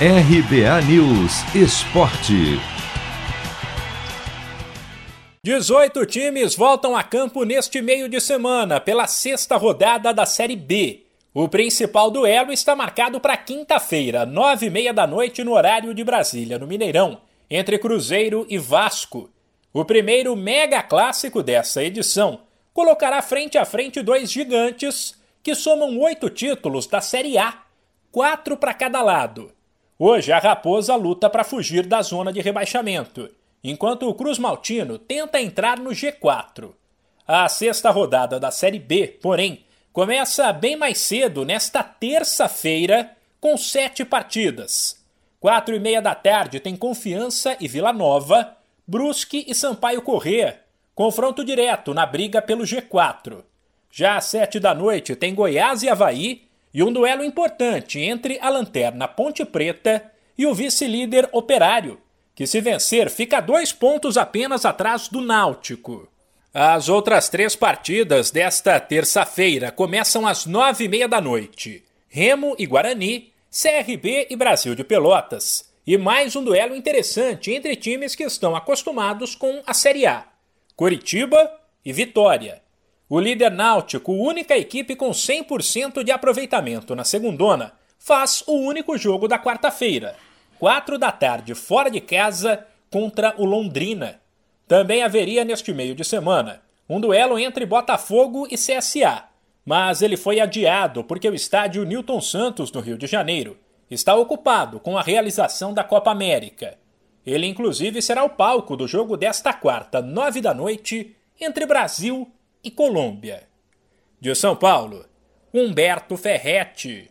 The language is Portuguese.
RBA News Esporte. 18 times voltam a campo neste meio de semana pela sexta rodada da Série B. O principal duelo está marcado para quinta-feira, nove e meia da noite, no horário de Brasília, no Mineirão, entre Cruzeiro e Vasco. O primeiro mega clássico dessa edição colocará frente a frente dois gigantes que somam oito títulos da Série A, quatro para cada lado. Hoje a Raposa luta para fugir da zona de rebaixamento, enquanto o Cruz Maltino tenta entrar no G4. A sexta rodada da Série B, porém, começa bem mais cedo nesta terça-feira, com sete partidas. Quatro e meia da tarde tem Confiança e Vila Nova, Brusque e Sampaio Corrêa, confronto direto na briga pelo G4. Já às sete da noite tem Goiás e Havaí e um duelo importante entre a lanterna Ponte Preta e o vice-líder Operário, que se vencer fica dois pontos apenas atrás do Náutico. As outras três partidas desta terça-feira começam às nove e meia da noite. Remo e Guarani, CRB e Brasil de Pelotas. E mais um duelo interessante entre times que estão acostumados com a Série A. Curitiba e Vitória. O líder náutico, única equipe com 100% de aproveitamento na segundona, faz o único jogo da quarta-feira, 4 da tarde, fora de casa, contra o Londrina. Também haveria neste meio de semana um duelo entre Botafogo e CSA, mas ele foi adiado porque o estádio Newton Santos, no Rio de Janeiro, está ocupado com a realização da Copa América. Ele, inclusive, será o palco do jogo desta quarta, nove da noite, entre Brasil e Colômbia. De São Paulo, Humberto Ferretti.